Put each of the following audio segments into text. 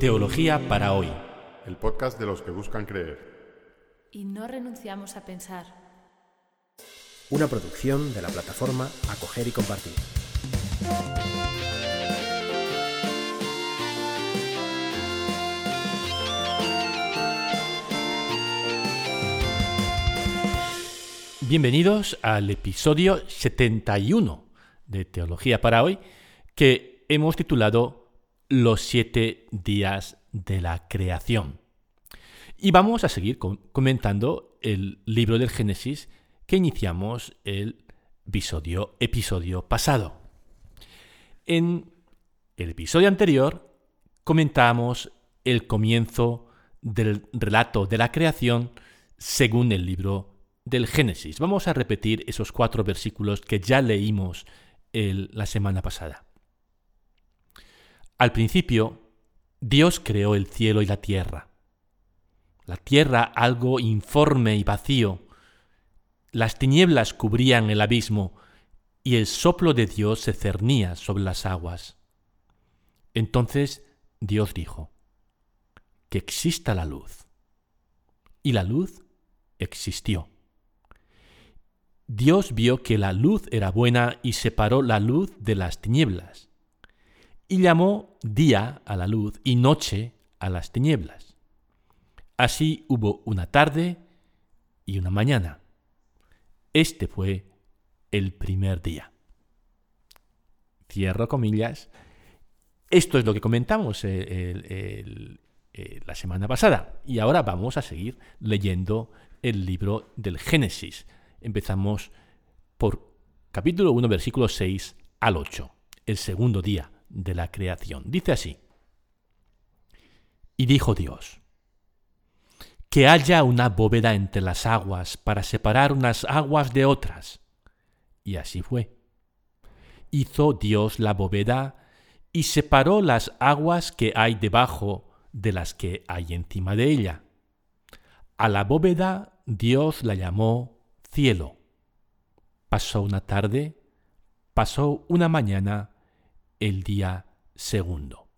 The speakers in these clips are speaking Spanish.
Teología para hoy. El podcast de los que buscan creer. Y no renunciamos a pensar. Una producción de la plataforma Acoger y Compartir. Bienvenidos al episodio 71 de Teología para hoy, que hemos titulado Los siete días de la creación. Y vamos a seguir comentando el libro del Génesis que iniciamos el episodio, episodio pasado. En el episodio anterior comentamos el comienzo del relato de la creación según el libro del Génesis. Vamos a repetir esos cuatro versículos que ya leímos la semana pasada. Al principio, Dios creó el cielo y la tierra. La tierra algo informe y vacío. Las tinieblas cubrían el abismo y el soplo de Dios se cernía sobre las aguas. Entonces Dios dijo, que exista la luz. Y la luz existió. Dios vio que la luz era buena y separó la luz de las tinieblas. Y llamó día a la luz y noche a las tinieblas. Así hubo una tarde y una mañana. Este fue el primer día. Cierro comillas. Esto es lo que comentamos la semana pasada. Y ahora vamos a seguir leyendo el libro del Génesis empezamos por capítulo 1, versículo 6 al 8, el segundo día de la creación. Dice así, y dijo Dios, que haya una bóveda entre las aguas para separar unas aguas de otras. Y así fue. Hizo Dios la bóveda y separó las aguas que hay debajo de las que hay encima de ella. A la bóveda Dios la llamó cielo. Pasó una tarde, pasó una mañana, el día segundo.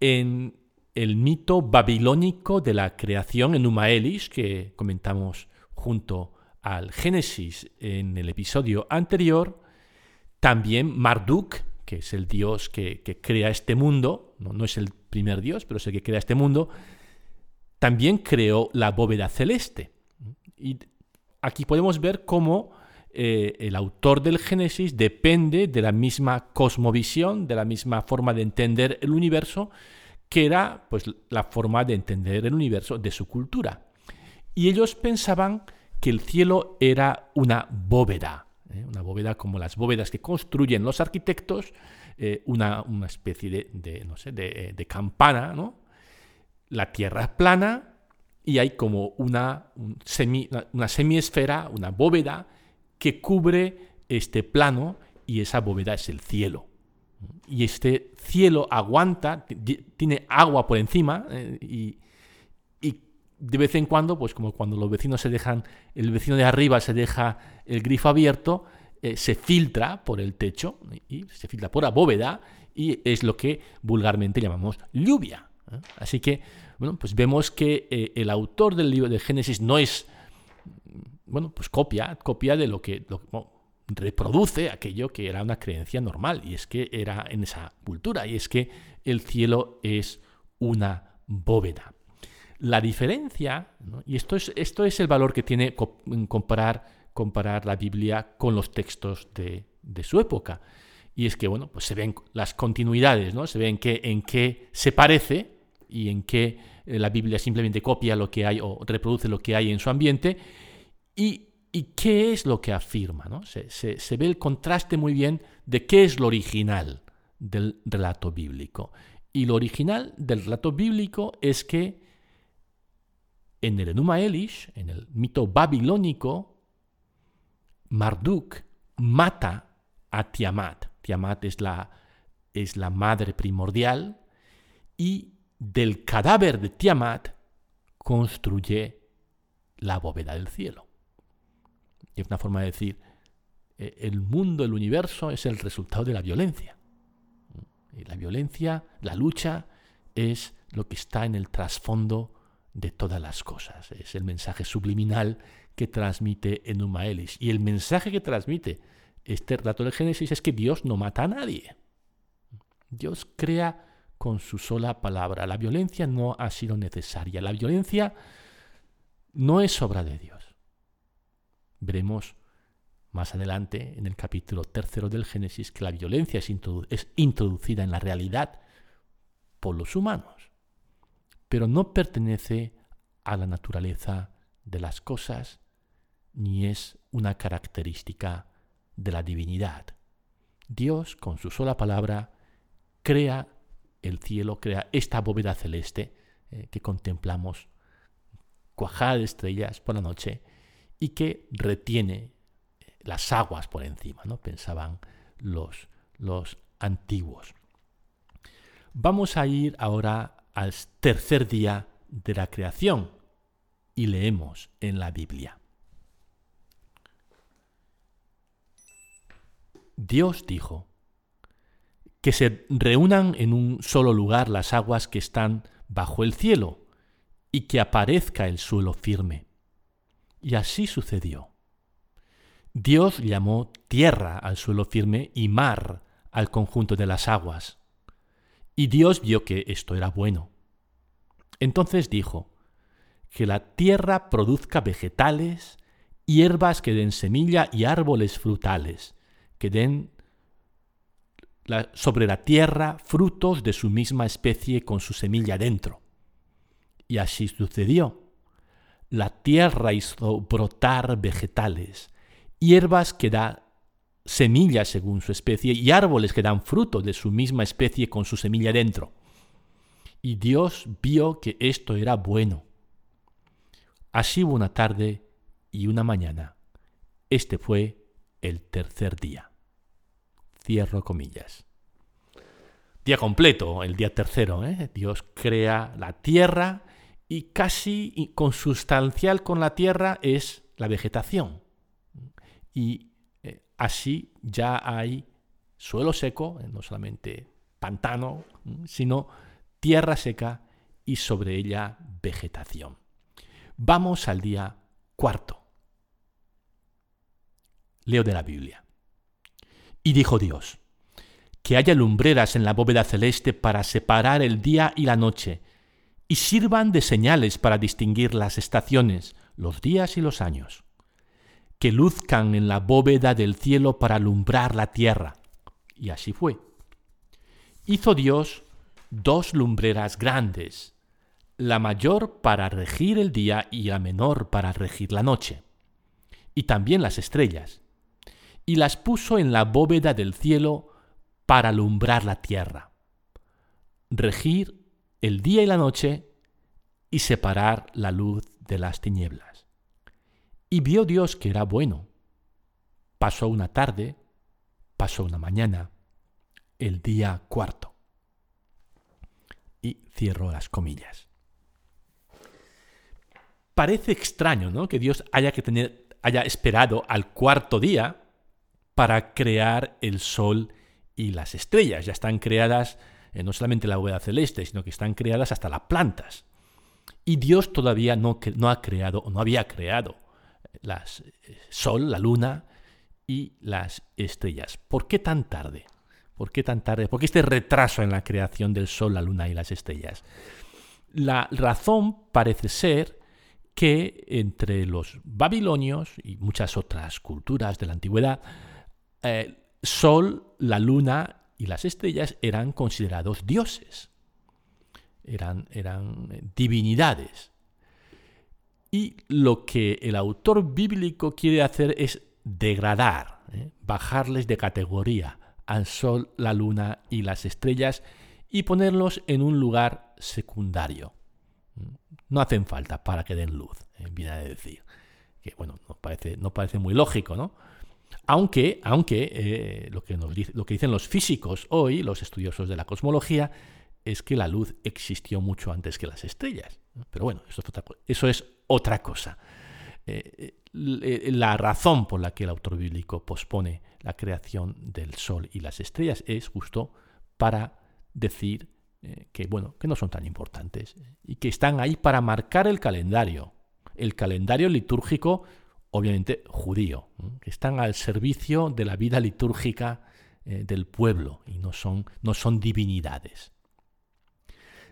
En el mito babilónico de la creación en Umaelis, que comentamos junto al Génesis en el episodio anterior, también Marduk, que es el dios que, crea este mundo, no, no, es el primer dios, pero es el que crea este mundo, también creó la bóveda celeste. Y aquí podemos ver cómo eh, el autor del Génesis depende de la misma cosmovisión, de la misma forma de entender el universo, que era pues, la forma de entender el universo de su cultura. Y ellos pensaban que el cielo era una bóveda, ¿eh? una bóveda como las bóvedas que construyen los arquitectos, eh, una, especie de, no sé, de, campana, ¿no? La tierra es plana y hay como una, semi, una semiesfera, una bóveda que cubre este plano y esa bóveda es el cielo. Y este cielo aguanta, tiene agua por encima eh, y, de vez en cuando, pues como cuando los vecinos se dejan, el vecino de arriba se deja el grifo abierto, eh, se filtra por el techo y se filtra por la bóveda y es lo que vulgarmente llamamos lluvia. ¿eh? Así que bueno, pues vemos que el autor del libro de Génesis no es, bueno, pues copia, copia de lo que, reproduce aquello que era una creencia normal, y es que era en esa cultura, y es que el cielo es una bóveda. La diferencia, y esto es, esto es el valor que tiene comparar, comparar la Biblia con los textos de, su época, y es que, bueno, pues se ven las continuidades, ¿no? Se ven que, en qué se parece, y en qué eh, la Biblia simplemente copia lo que hay o reproduce lo que hay en su ambiente y, qué es lo que afirma. ¿no? Se, ve el contraste muy bien de qué es lo original del relato bíblico. Y lo original del relato bíblico es que en el Enuma Elish, en el mito babilónico, Marduk mata a Tiamat. Tiamat es la, es la madre primordial y del cadáver de Tiamat construye la bóveda del cielo. Es una forma de decir, eh, el mundo, el universo es el resultado de la violencia. La violencia, la lucha, es lo que está en el trasfondo de todas las cosas. Es el mensaje subliminal que transmite Enuma Elish. Y el mensaje que transmite este relato del Génesis es que Dios no mata a nadie. Dios crea con su sola palabra. La violencia no ha sido necesaria. La violencia no es obra de Dios. Veremos más adelante, en el capítulo tercero del Génesis, que la violencia es, introducida en la realidad por los humanos, pero no pertenece a la naturaleza de las cosas ni es una característica de la divinidad. Dios, con su sola palabra, crea el cielo, crea esta bóveda celeste eh, que contemplamos, cuajada de estrellas por la noche, y que retiene eh, las aguas por encima, ¿no? pensaban los, los antiguos. Vamos a ir ahora al tercer día de la creación y leemos en la Biblia. Dios dijo, que se reúnan en un solo lugar las aguas que están bajo el cielo, y que aparezca el suelo firme. Y así sucedió. Dios llamó tierra al suelo firme y mar al conjunto de las aguas. Y Dios vio que esto era bueno. Entonces dijo, que la tierra produzca vegetales, hierbas que den semilla y árboles frutales, que den sobre la tierra frutos de su misma especie con su semilla dentro. Y así sucedió. La tierra hizo brotar vegetales, hierbas que dan semillas según su especie y árboles que dan fruto de su misma especie con su semilla dentro. Y Dios vio que esto era bueno. Así hubo una tarde y una mañana. Este fue el tercer día. Cierro comillas. Día completo, el día tercero. ¿eh? Dios crea la tierra y casi consustancial con la tierra es la vegetación. Y eh, así ya hay suelo seco, eh, no solamente pantano, sino tierra seca y sobre ella vegetación. Vamos al día cuarto. Leo de la Biblia. Y dijo Dios, que haya lumbreras en la bóveda celeste para separar el día y la noche, y sirvan de señales para distinguir las estaciones, los días y los años, que luzcan en la bóveda del cielo para alumbrar la tierra. Y así fue. Hizo Dios dos lumbreras grandes, la mayor para regir el día y la menor para regir la noche, y también las estrellas y las puso en la bóveda del cielo para alumbrar la tierra, regir el día y la noche y separar la luz de las tinieblas. Y vio Dios que era bueno. Pasó una tarde, pasó una mañana, el día cuarto. Y cierro las comillas. Parece extraño, ¿no? Que Dios haya que tener haya esperado al cuarto día para crear el Sol y las estrellas. Ya están creadas eh, no solamente la bóveda celeste, sino que están creadas hasta las plantas. Y Dios todavía no, no ha creado, o no había creado, las eh, Sol, la Luna y las estrellas. ¿Por qué tan tarde? ¿Por qué tan tarde? ¿Por qué este retraso en la creación del Sol, la Luna y las estrellas? La razón parece ser que entre los babilonios y muchas otras culturas de la antigüedad, el eh, Sol, la Luna y las estrellas eran considerados dioses, eran, eran eh, divinidades. Y lo que el autor bíblico quiere hacer es degradar, ¿eh? bajarles de categoría al Sol, la Luna y las estrellas y ponerlos en un lugar secundario. No hacen falta para que den luz, viene a decir. Que bueno, parece, no parece muy lógico, ¿no? Aunque, aunque eh, lo, que dicen los físicos hoy, los estudiosos de la cosmología, es que la luz existió mucho antes que las estrellas. Pero bueno, eso es otra, cosa. Eh, eh, la razón por la que el autor bíblico pospone la creación del Sol y las estrellas es justo para decir que, bueno, que no son tan importantes y que están ahí para marcar el calendario, el calendario litúrgico, obviamente judío, que están al servicio de la vida litúrgica eh, del pueblo y no son, no son divinidades.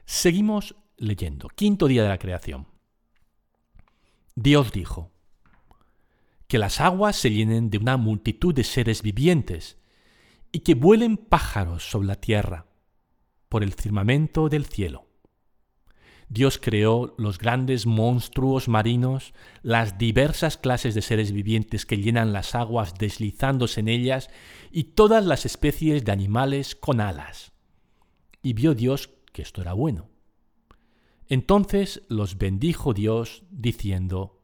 Seguimos leyendo. Quinto día de la creación. Dios dijo, que las aguas se llenen de una multitud de seres vivientes y que vuelen pájaros sobre la tierra por el firmamento del cielo. Dios creó los grandes monstruos marinos, las diversas clases de seres vivientes que llenan las aguas deslizándose en ellas y todas las especies de animales con alas. Y vio Dios que esto era bueno. Entonces los bendijo Dios, diciendo,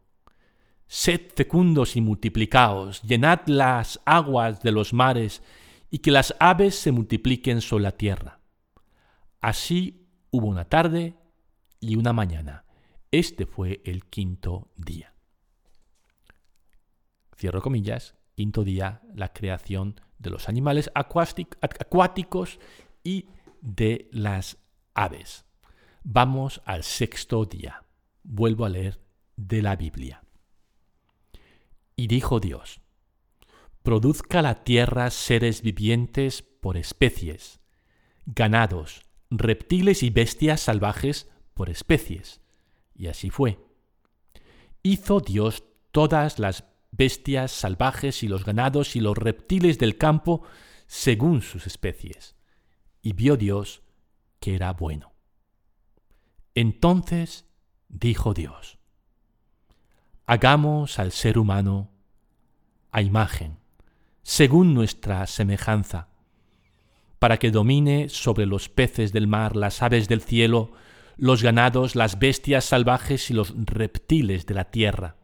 Sed fecundos y multiplicaos, llenad las aguas de los mares, y que las aves se multipliquen sobre la tierra. Así hubo una tarde y una mañana. Este fue el quinto día. Cierro comillas, quinto día, la creación de los animales acuáticos y de las aves. Vamos al sexto día. Vuelvo a leer de la Biblia. Y dijo Dios, produzca la tierra seres vivientes por especies, ganados, reptiles y bestias salvajes por especies. Y así fue. Hizo Dios todas las bestias salvajes y los ganados y los reptiles del campo según sus especies. Y vio Dios que era bueno. Entonces dijo Dios, hagamos al ser humano a imagen, según nuestra semejanza, para que domine sobre los peces del mar, las aves del cielo, los ganados, las bestias salvajes y los reptiles de la tierra.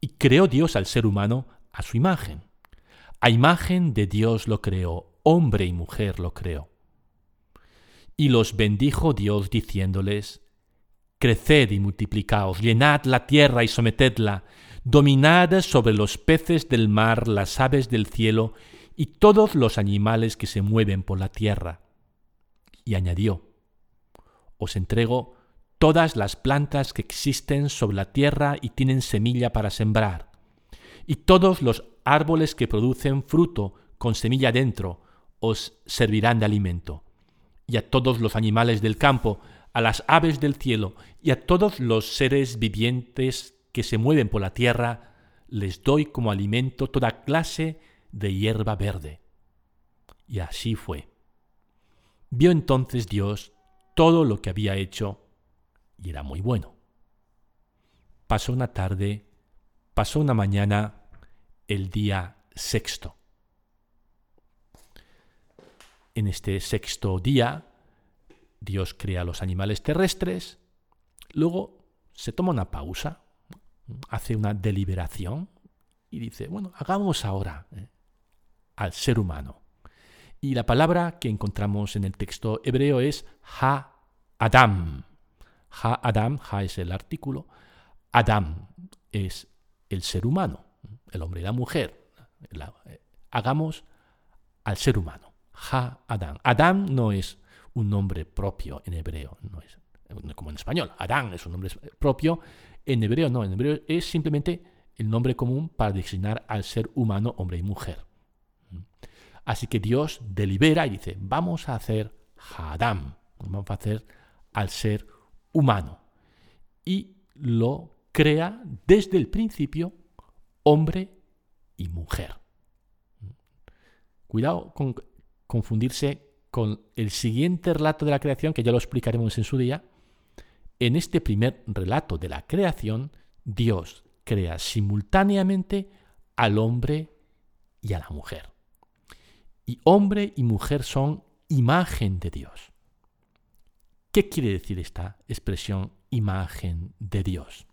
Y creó Dios al ser humano a su imagen. A imagen de Dios lo creó, hombre y mujer lo creó. Y los bendijo Dios diciéndoles, Creced y multiplicaos, llenad la tierra y sometedla, dominad sobre los peces del mar, las aves del cielo y todos los animales que se mueven por la tierra. Y añadió, os entrego todas las plantas que existen sobre la tierra y tienen semilla para sembrar, y todos los árboles que producen fruto con semilla dentro os servirán de alimento, y a todos los animales del campo, a las aves del cielo y a todos los seres vivientes que se mueven por la tierra, les doy como alimento toda clase de hierba verde. Y así fue. Vio entonces Dios todo lo que había hecho y era muy bueno. Pasó una tarde, pasó una mañana, el día sexto. En este sexto día, Dios crea los animales terrestres, luego se toma una pausa, hace una deliberación y dice, bueno, hagamos ahora eh, al ser humano. Y la palabra que encontramos en el texto hebreo es Ha-Adam. Ha-Adam, Ha es el artículo, Adam es el ser humano, el hombre y la mujer. Eh, hagamos al ser humano. Ha-Adam. Adam no es un nombre propio en hebreo, no es como en español. Adán es un nombre propio, en hebreo no, en hebreo es simplemente el nombre común para designar al ser humano, hombre y mujer. Así que Dios delibera y dice, vamos a hacer Hadam, vamos a hacer al ser humano. Y lo crea desde el principio hombre y mujer. Cuidado con confundirse con el siguiente relato de la creación, que ya lo explicaremos en su día. En este primer relato de la creación, Dios crea simultáneamente al hombre y a la mujer. Y hombre y mujer son imagen de Dios. ¿Qué quiere decir esta expresión imagen de Dios?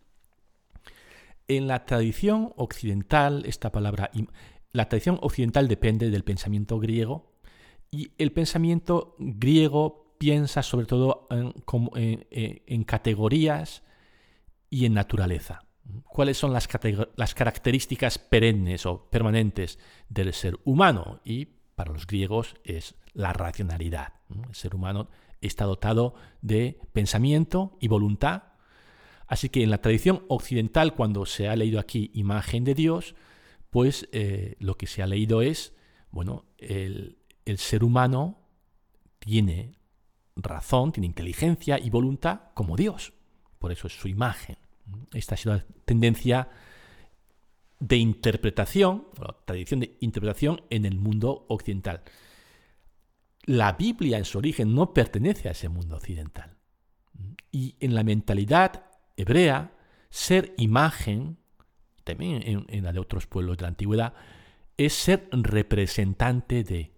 En la tradición occidental, esta palabra, la tradición occidental depende del pensamiento griego y el pensamiento griego piensa sobre todo en, categorías y en naturaleza. ¿Cuáles son las, las, características perennes o permanentes del ser humano? Y para los griegos es la racionalidad. El ser humano está dotado de pensamiento y voluntad. Así que en la tradición occidental, cuando se ha leído aquí imagen de Dios, pues eh, lo que se ha leído es, bueno, el, el ser humano tiene razón, tiene inteligencia y voluntad como Dios. Por eso es su imagen. Esta ha sido la tendencia de interpretación, tradición de interpretación en el mundo occidental. La Biblia en su origen no pertenece a ese mundo occidental. Y en la mentalidad hebrea, ser imagen, también en, en la de otros pueblos de la antigüedad, es ser representante de.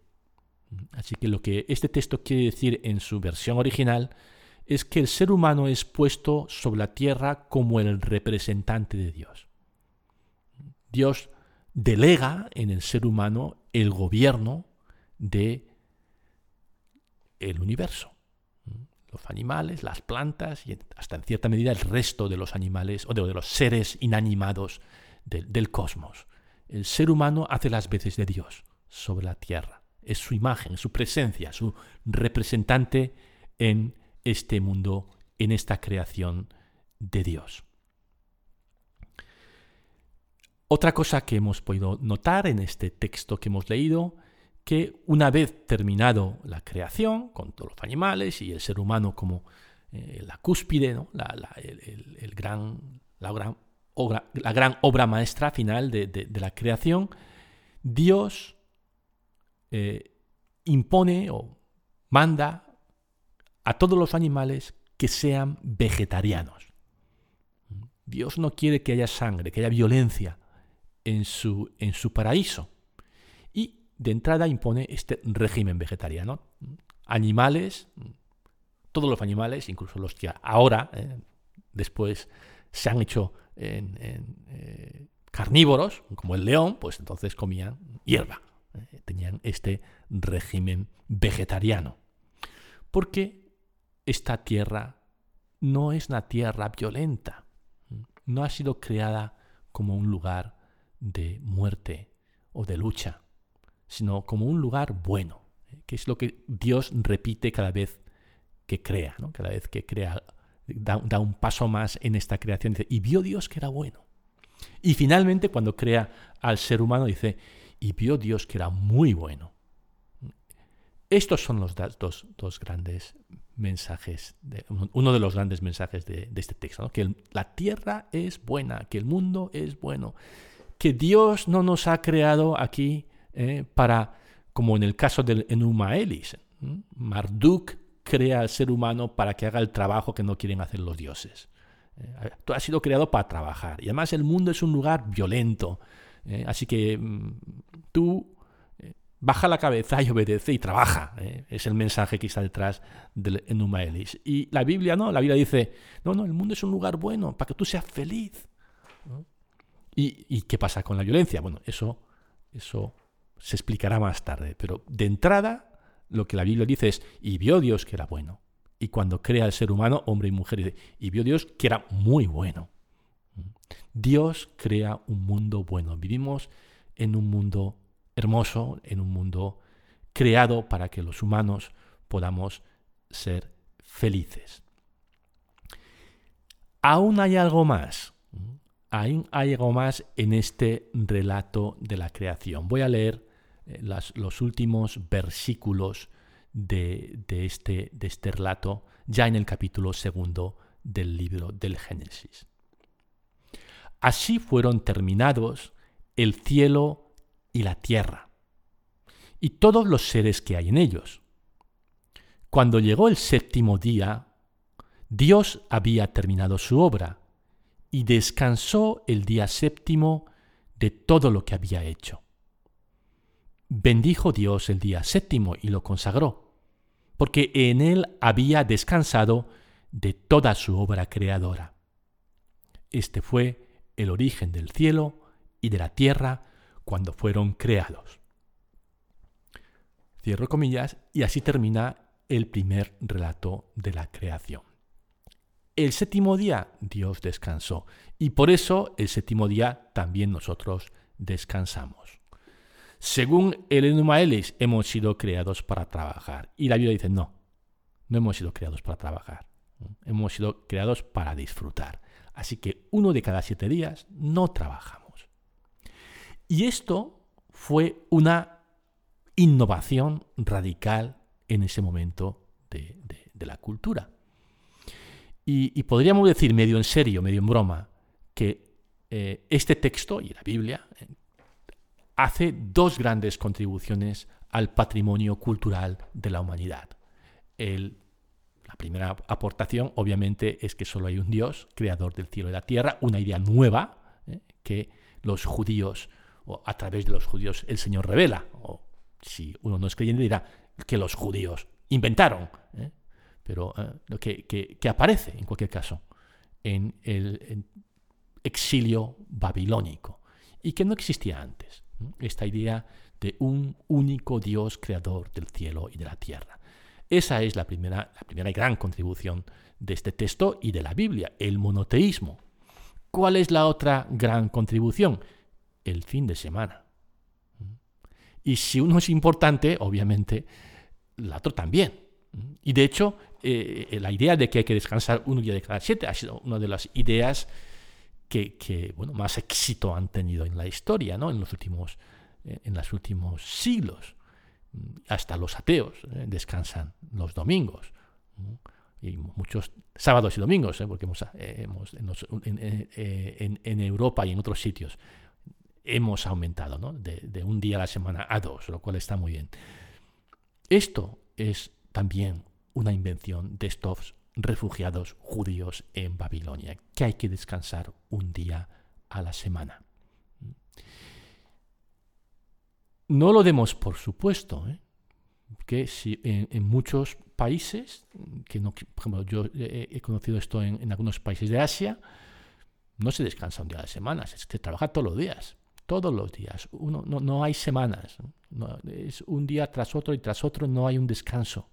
Así que lo que este texto quiere decir en su versión original es que el ser humano es puesto sobre la tierra como el representante de Dios. Dios delega en el ser humano el gobierno de el universo. Los animales, las plantas y hasta en cierta medida el resto de los animales o de los seres inanimados del, del cosmos. El ser humano hace las veces de Dios sobre la tierra. Es su imagen, su presencia, su representante en este mundo, en esta creación de Dios. Otra cosa que hemos podido notar en este texto que hemos leído, que una vez terminado la creación, con todos los animales y el ser humano como eh, la cúspide, la, el, gran, la, gran obra, maestra final de, la creación, Dios eh, impone o manda a todos los animales que sean vegetarianos. Dios no quiere que haya sangre, que haya violencia, en su, en su paraíso. Y de entrada impone este régimen vegetariano. Animales, todos los animales, incluso los que ahora, eh, después, se han hecho eh, carnívoros, como el león, pues entonces comían hierba. Eh, tenían este régimen vegetariano. Porque esta tierra no es una tierra violenta. No ha sido creada como un lugar de muerte o de lucha, sino como un lugar bueno, ¿eh? que es lo que Dios repite cada vez que crea, cada vez que crea, da, un paso más en esta creación, dice, y vio Dios que era bueno. Y finalmente cuando crea al ser humano dice, y vio Dios que era muy bueno. Estos son los dos, dos grandes mensajes, uno de los grandes mensajes de, este texto, que la tierra es buena, que el mundo es bueno, que Dios no nos ha creado aquí eh, para, como en el caso del Enuma Elis, Marduk crea al ser humano para que haga el trabajo que no quieren hacer los dioses. Eh, tú has sido creado para trabajar. Y además el mundo es un lugar violento. Eh, así que mm, tú baja la cabeza y obedece y trabaja. Es el mensaje que está detrás del Enuma Elis. Y la Biblia no, la Biblia dice, no, no, el mundo es un lugar bueno para que tú seas feliz. ¿Y, qué pasa con la violencia? Bueno, eso, eso se explicará más tarde, pero de entrada lo que la Biblia dice es, y vio Dios que era bueno. Y cuando crea el ser humano, hombre y mujer, dice, y vio Dios que era muy bueno. Dios crea un mundo bueno. Vivimos en un mundo hermoso, en un mundo creado para que los humanos podamos ser felices. Aún hay algo más hay, algo más en este relato de la creación. Voy a leer eh, los últimos versículos de, este, de este relato ya en el capítulo segundo del libro del Génesis. Así fueron terminados el cielo y la tierra, y todos los seres que hay en ellos. Cuando llegó el séptimo día, Dios había terminado su obra y descansó el día séptimo de todo lo que había hecho. Bendijo Dios el día séptimo y lo consagró, porque en él había descansado de toda su obra creadora. Este fue el origen del cielo y de la tierra cuando fueron creados. Cierro comillas y así termina el primer relato de la creación el séptimo día Dios descansó. Y por eso el séptimo día también nosotros descansamos. según el Enuma Elis, hemos sido creados para trabajar. Y la Biblia dice, no, no hemos sido creados para trabajar. Hemos sido creados para disfrutar. Así que uno de cada siete días no trabajamos. Y esto fue una innovación radical en ese momento de, la cultura. Y, podríamos decir medio en serio, medio en broma, que eh, este texto y la Biblia eh, hace dos grandes contribuciones al patrimonio cultural de la humanidad. La primera aportación, obviamente, es que solo hay un Dios, creador del cielo y la tierra, una idea nueva ¿eh? que los judíos, o a través de los judíos, el Señor revela. O si uno no es creyente, dirá que los judíos inventaron. Pero eh, que, que, aparece, en cualquier caso, en el exilio babilónico y que no existía antes. Esta idea de un único Dios creador del cielo y de la tierra. Esa es la primera, la primera gran contribución de este texto y de la Biblia, el monoteísmo. ¿Cuál es la otra gran contribución? El fin de semana. Y si uno es importante, obviamente, el otro también. Y de hecho, eh, la idea de que hay que descansar un día de cada siete ha sido una de las ideas que, bueno, más éxito han tenido en la historia, ¿no? en, los últimos, eh, en los últimos siglos hasta los ateos ¿eh? descansan los domingos. Y muchos sábados y domingos, porque hemos, eh, en, Europa y en otros sitios hemos aumentado de, un día a la semana a dos, lo cual está muy bien. Esto es también una invención de estos refugiados judíos en Babilonia, que hay que descansar un día a la semana. No lo demos por supuesto, ¿eh? que si en, muchos países, que no, por ejemplo, yo he, conocido esto en, algunos países de Asia, no se descansa un día a la semana, se, trabaja todos los días, todos los días, Uno, no, hay semanas, es un día tras otro y tras otro no hay un descanso.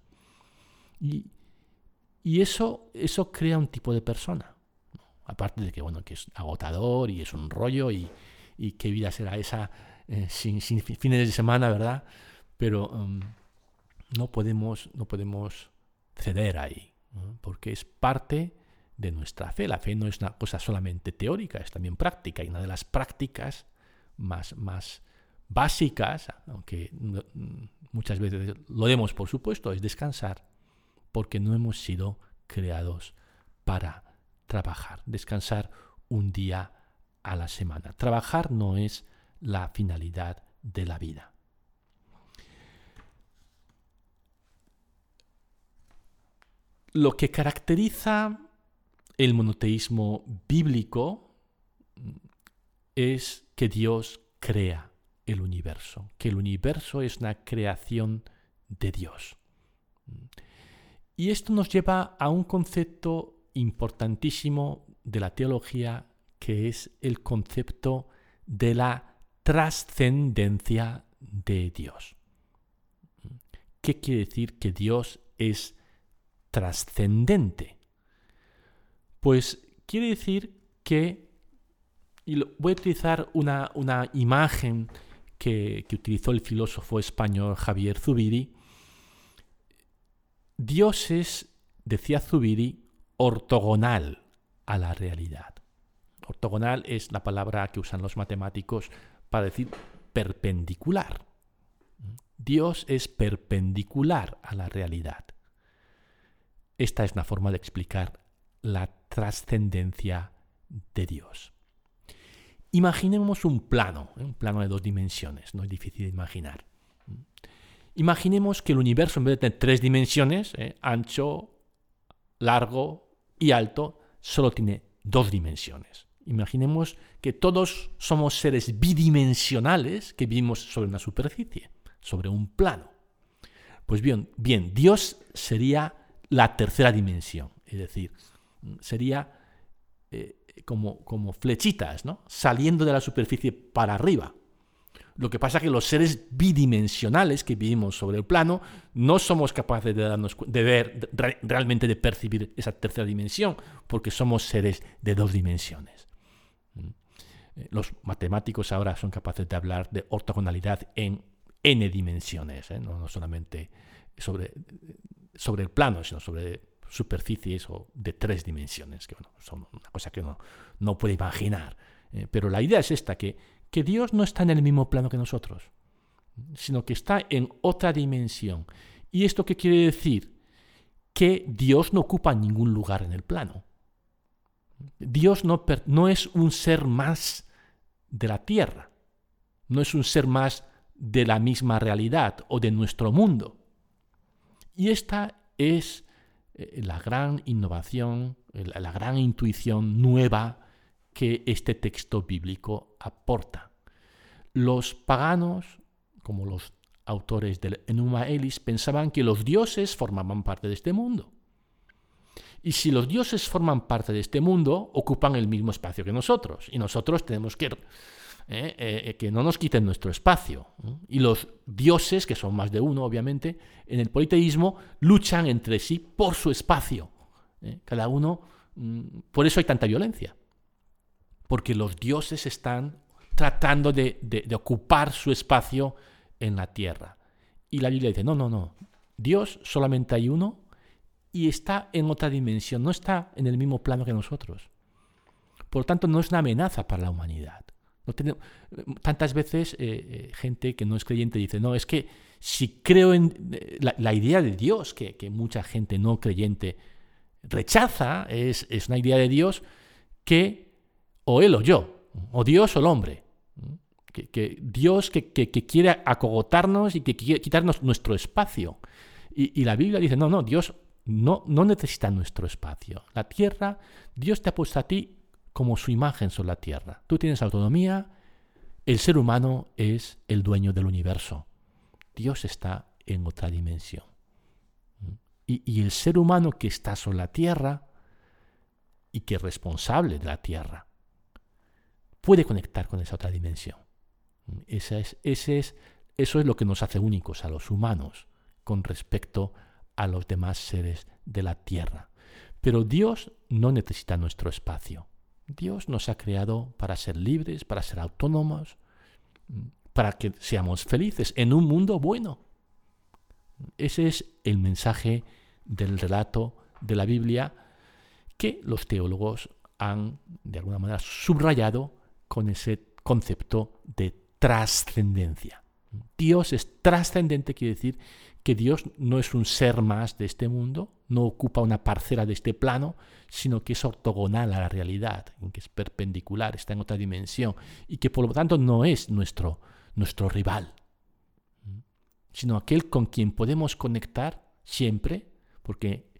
Y, eso, eso crea un tipo de persona, aparte de que, bueno, que es agotador y es un rollo y, y qué vida será esa eh, sin, fines de semana, ¿verdad? Pero um, no, podemos, no podemos ceder ahí, porque es parte de nuestra fe. La fe no es una cosa solamente teórica, es también práctica. Y una de las prácticas más, más básicas, aunque muchas veces lo demos por supuesto, es descansar, porque no hemos sido creados para trabajar. Descansar un día a la semana. Trabajar no es la finalidad de la vida. Lo que caracteriza el monoteísmo bíblico es que Dios crea el universo, que el universo es una creación de Dios. Y esto nos lleva a un concepto importantísimo de la teología, que es el concepto de la trascendencia de Dios. ¿Qué quiere decir que Dios es trascendente? Pues quiere decir que, y voy a utilizar una, imagen que, que utilizó el filósofo español Javier Zubiri, Dios es, decía Zubiri, ortogonal a la realidad. Ortogonal es la palabra que usan los matemáticos para decir perpendicular. Dios es perpendicular a la realidad. Esta es una forma de explicar la trascendencia de Dios. Imaginemos un plano, ¿eh? un plano de dos dimensiones, no es difícil de imaginar. Imaginemos que el universo en vez de tener tres dimensiones, ¿eh? ancho, largo y alto, solo tiene dos dimensiones. Imaginemos que todos somos seres bidimensionales que vivimos sobre una superficie, sobre un plano. Pues bien, bien, Dios sería la tercera dimensión, es decir, sería eh, como, como flechitas, ¿no? Saliendo de la superficie para arriba. Lo que pasa es que los seres bidimensionales que vivimos sobre el plano no somos capaces de, darnos, de ver, realmente de percibir esa tercera dimensión, porque somos seres de dos dimensiones. Eh, los matemáticos ahora son capaces de hablar de ortogonalidad en n dimensiones, ¿eh? no, solamente sobre, sobre el plano, sino sobre superficies o de tres dimensiones, que bueno, son una cosa que uno no puede imaginar. Eh, pero la idea es esta, que, que Dios no está en el mismo plano que nosotros, sino que está en otra dimensión. ¿Y esto qué quiere decir? Que Dios no ocupa ningún lugar en el plano. Dios no, no es un ser más de la tierra, no es un ser más de la misma realidad o de nuestro mundo. Y esta es eh, la gran innovación, la gran intuición nueva que este texto bíblico aporta. Los paganos, como los autores del Enuma Elis, pensaban que los dioses formaban parte de este mundo. Y si los dioses forman parte de este mundo, ocupan el mismo espacio que nosotros. Y nosotros tenemos que ¿eh? Eh, que no nos quiten nuestro espacio. Y los dioses, que son más de uno, obviamente, en el politeísmo, luchan entre sí por su espacio. ¿eh? Cada uno, mm, por eso hay tanta violencia. Porque los dioses están tratando de, de ocupar su espacio en la tierra. Y la Biblia dice, no, no, no, Dios solamente hay uno y está en otra dimensión, no está en el mismo plano que nosotros. Por lo tanto, no es una amenaza para la humanidad tantas veces eh, eh, gente que no es creyente dice, no, es que si creo en eh, la, idea de Dios, que, mucha gente no creyente rechaza, es, una idea de Dios que o él o yo, o Dios o el hombre. Que, Dios que, quiere acogotarnos y que quiere quitarnos nuestro espacio. Y, la Biblia dice, no, no, Dios no, no necesita nuestro espacio. La tierra, Dios te ha puesto a ti como su imagen sobre la tierra. Tú tienes autonomía, el ser humano es el dueño del universo. Dios está en otra dimensión. Y, el ser humano que está sobre la tierra y que es responsable de la tierra puede conectar con esa otra dimensión. Esa es, ese es, eso es lo que nos hace únicos a los humanos con respecto a los demás seres de la tierra. Pero Dios no necesita nuestro espacio. Dios nos ha creado para ser libres, para ser autónomos, para que seamos felices en un mundo bueno. Ese es el mensaje del relato de la Biblia que los teólogos han, de alguna manera, subrayado con ese concepto de trascendencia. Dios es trascendente, quiere decir que Dios no es un ser más de este mundo, no ocupa una parcela de este plano, sino que es ortogonal a la realidad, que es perpendicular, está en otra dimensión, y que por lo tanto no es nuestro, nuestro rival, sino aquel con quien podemos conectar siempre, porque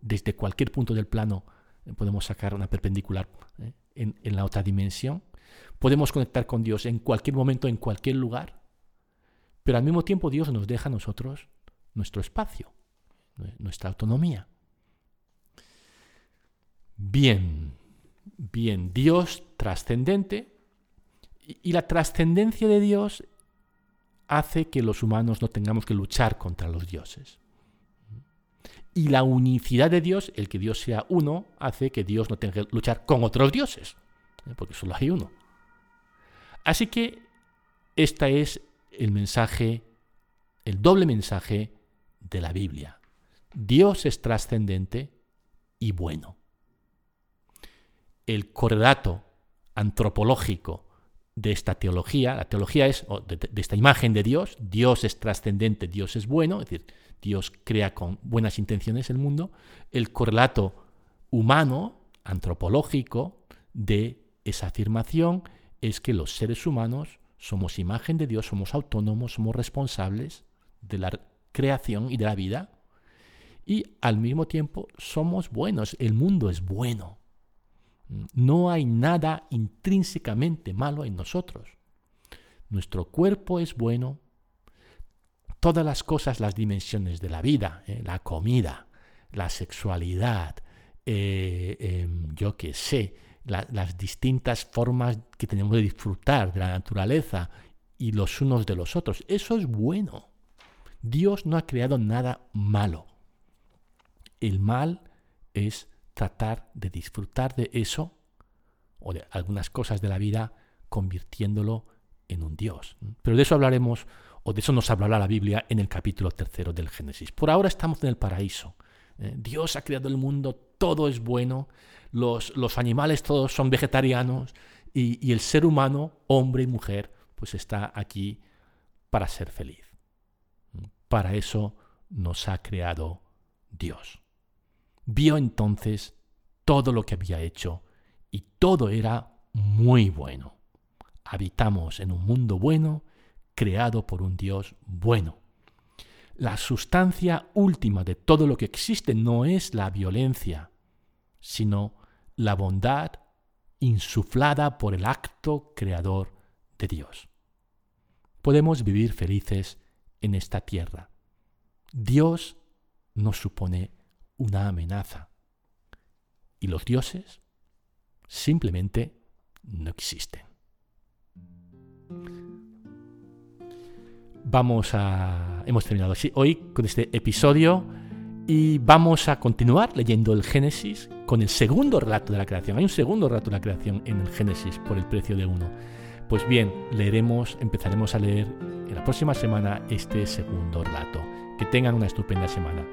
desde cualquier punto del plano podemos sacar una perpendicular eh, en la otra dimensión, podemos conectar con Dios en cualquier momento, en cualquier lugar, pero al mismo tiempo Dios nos deja a nosotros nuestro espacio, nuestra autonomía. Bien, bien, Dios trascendente y la trascendencia de Dios hace que los humanos no tengamos que luchar contra los dioses. Y la unicidad de Dios, el que Dios sea uno, hace que Dios no tenga que luchar con otros dioses, ¿eh? porque solo hay uno. Así que este es el mensaje, el doble mensaje de la Biblia. Dios es trascendente y bueno. El correlato antropológico de esta teología, la teología es de, esta imagen de Dios, Dios es trascendente, Dios es bueno, es decir, Dios crea con buenas intenciones el mundo, el correlato humano, antropológico, de esa afirmación es que los seres humanos somos imagen de Dios, somos autónomos, somos responsables de la creación y de la vida. Y al mismo tiempo somos buenos, el mundo es bueno. No hay nada intrínsecamente malo en nosotros. Nuestro cuerpo es bueno. Todas las cosas, las dimensiones de la vida, eh, la comida, la sexualidad, eh, em, yo qué sé, las distintas formas que tenemos de disfrutar de la naturaleza y los unos de los otros, eso es bueno. Dios no ha creado nada malo. El mal es tratar de disfrutar de eso o de algunas cosas de la vida convirtiéndolo en un Dios. Pero de eso hablaremos, o de eso nos hablará la Biblia en el capítulo tercero del Génesis. Por ahora estamos en el paraíso. ¿Eh? Dios ha creado el mundo, todo es bueno, los, los animales todos son vegetarianos y, y el ser humano, hombre y mujer, pues está aquí para ser feliz. Para eso nos ha creado Dios. Vio entonces todo lo que había hecho y todo era muy bueno. Habitamos en un mundo bueno, creado por un Dios bueno. La sustancia última de todo lo que existe no es la violencia, sino la bondad insuflada por el acto creador de Dios. Podemos vivir felices en esta tierra. Dios nos supone una amenaza. Y los dioses simplemente no existen. Vamos a... Hemos terminado así hoy con este episodio y vamos a continuar leyendo el Génesis con el segundo relato de la creación. Hay un segundo relato de la creación en el Génesis por el precio de uno. Pues bien, leeremos, empezaremos a leer en la próxima semana este segundo relato. Que tengan una estupenda semana.